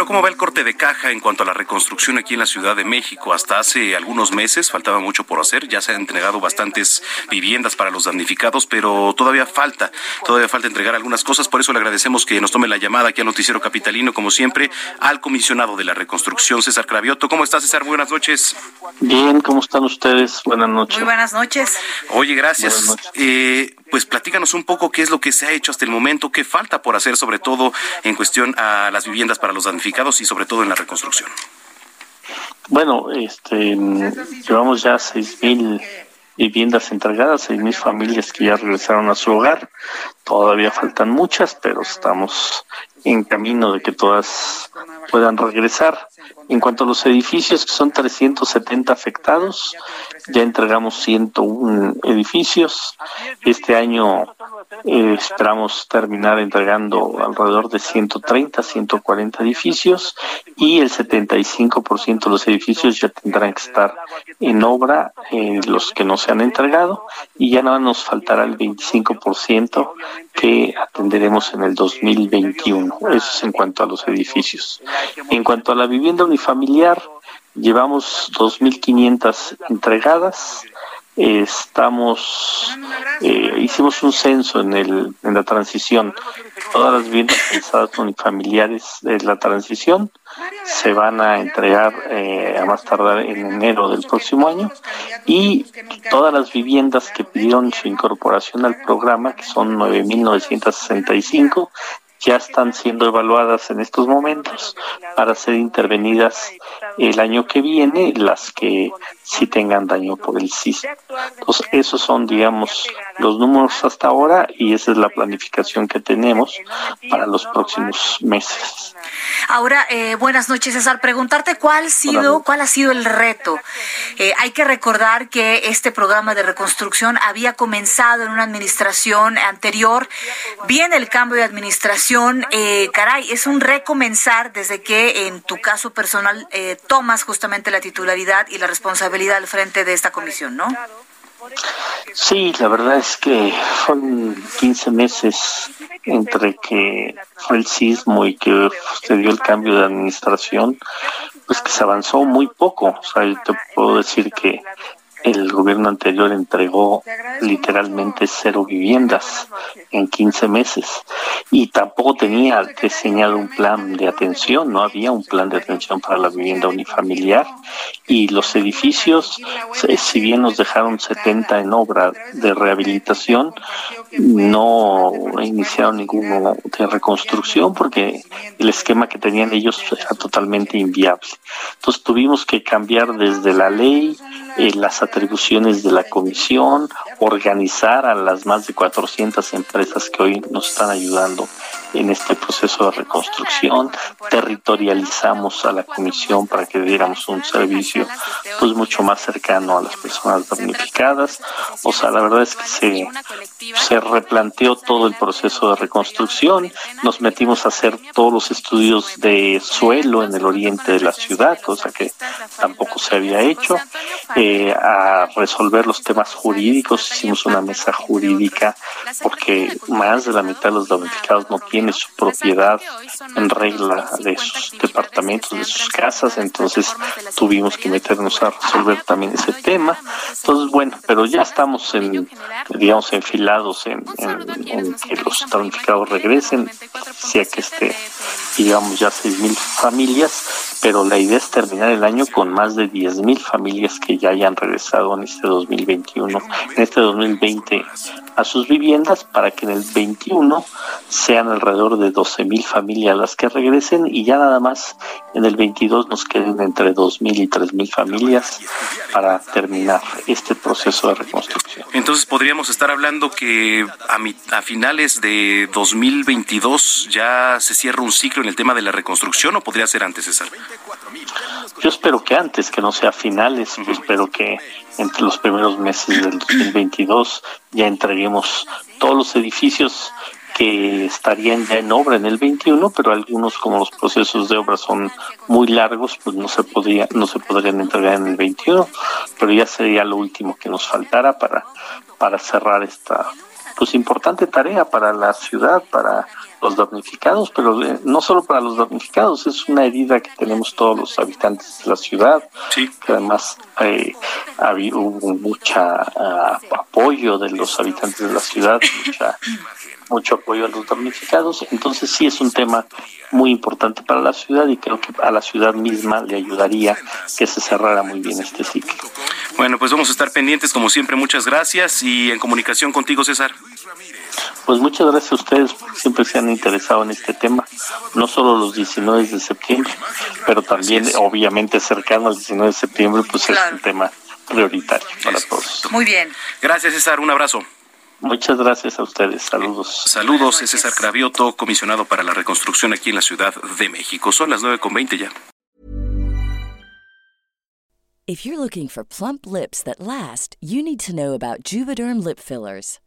Bueno, ¿cómo va el corte de caja en cuanto a la reconstrucción aquí en la Ciudad de México? Hasta hace algunos meses faltaba mucho por hacer, ya se han entregado bastantes viviendas para los damnificados, pero todavía falta, todavía falta entregar algunas cosas, por eso le agradecemos que nos tome la llamada aquí al Noticiero Capitalino, como siempre, al comisionado de la reconstrucción, César Cravioto. ¿Cómo estás, César? Buenas noches. Bien, ¿cómo están ustedes? Buenas noches. Muy buenas noches. Oye, gracias. Eh, pues platícanos un poco qué es lo que se ha hecho hasta el momento, qué falta por hacer, sobre todo en cuestión a las viviendas para los damnificados y sobre todo en la reconstrucción. Bueno, este, llevamos ya seis mil viviendas entregadas, seis mil familias que ya regresaron a su hogar. Todavía faltan muchas, pero estamos en camino de que todas puedan regresar. En cuanto a los edificios, que son 370 afectados, ya entregamos 101 edificios. Este año esperamos terminar entregando alrededor de 130, 140 edificios y el 75% de los edificios ya tendrán que estar en obra, eh, los que no se han entregado, y ya no nos faltará el 25% que atenderemos en el 2021. Eso es en cuanto a los edificios. En cuanto a la vivienda unifamiliar, llevamos 2.500 entregadas. Estamos, eh, hicimos un censo en, el, en la transición. Todas las viviendas pensadas unifamiliares de la transición se van a entregar eh, a más tardar en enero del próximo año y todas las viviendas que pidieron su incorporación al programa, que son 9.965, ya están siendo evaluadas en estos momentos para ser intervenidas el año que viene, las que sí tengan daño por el sismo. Entonces, esos son, digamos, los números hasta ahora y esa es la planificación que tenemos para los próximos meses. Ahora, eh, buenas noches, César. Preguntarte cuál ha sido, cuál ha sido el reto. Eh, hay que recordar que este programa de reconstrucción había comenzado en una administración anterior. Viene el cambio de administración. Eh, caray, es un recomenzar desde que en tu caso personal tomas justamente la titularidad y la responsabilidad al frente de esta comisión, ¿no? Sí, la verdad es que fueron 15 meses entre que fue el sismo y que se dio el cambio de administración, pues que se avanzó muy poco. O sea, yo te puedo decir que el gobierno anterior entregó literalmente cero viviendas en 15 meses. Y tampoco tenía diseñado un plan de atención, no había un plan de atención para la vivienda unifamiliar. y los edificios, si bien nos dejaron 70 en obra de rehabilitación, no iniciaron ninguno de reconstrucción porque el esquema que tenían ellos era totalmente inviable. Entonces tuvimos que cambiar desde la ley, eh, las atribuciones de la comisión, organizar a las más de 400 empresas que hoy nos están ayudando en este proceso de reconstrucción, territorializamos a la comisión para que diéramos un servicio pues mucho más cercano a las personas damnificadas. O sea, la verdad es que se, se replanteó todo el proceso de reconstrucción, nos metimos a hacer todos los estudios de suelo en el oriente de la ciudad, cosa que tampoco se había hecho. Eh, a resolver los temas jurídicos. Hicimos una mesa jurídica porque más de la mitad de los damnificados no tiene su propiedad en regla de sus departamentos, de sus casas, entonces tuvimos que meternos a resolver también ese tema. Entonces, bueno, pero ya estamos en, digamos, enfilados en, en que los damnificados regresen, sea que esté, digamos, ya seis mil familias, pero la idea es terminar el año con más de diez mil familias que ya hayan regresado en este 2021, en este 2020 a sus viviendas para que en el 21 sean alrededor de 12 mil familias las que regresen y ya nada más en el 22 nos queden entre 2 mil y 3 mil familias para terminar este proceso de reconstrucción. Entonces podríamos estar hablando que a, a finales de 2022 ya se cierra un ciclo en el tema de la reconstrucción o podría ser antes, César? Yo espero que antes, que no sea finales, espero que entre los primeros meses del 2022 ya entreguemos todos los edificios que estarían ya en obra en el 21, pero algunos como los procesos de obra son muy largos, pues no se podría no se podrían entregar en el 21, pero ya sería lo último que nos faltara para para cerrar esta pues importante tarea para la ciudad, para los damnificados, pero eh, no solo para los damnificados, es una herida que tenemos todos los habitantes de la ciudad, que además eh, hubo mucha ah, apoyo de los habitantes de la ciudad, mucho apoyo a los damnificados, entonces sí es un tema muy importante para la ciudad y creo que a la ciudad misma le ayudaría que se cerrara muy bien este ciclo. Bueno, pues vamos a estar pendientes como siempre, muchas gracias y en comunicación contigo, César. Pues muchas gracias a ustedes porque siempre se han interesado en este tema, no solo los 19 de septiembre, pero también obviamente cercano al 19 de septiembre, pues es un tema prioritario para todos. Muy bien. Gracias César, un abrazo. Muchas gracias a ustedes. Saludos. Saludos, es César Cravioto, comisionado para la reconstrucción aquí en la Ciudad de México. Son las 9.20 ya. If you're looking for plump lips that last, you need to know about Juvederm lip fillers.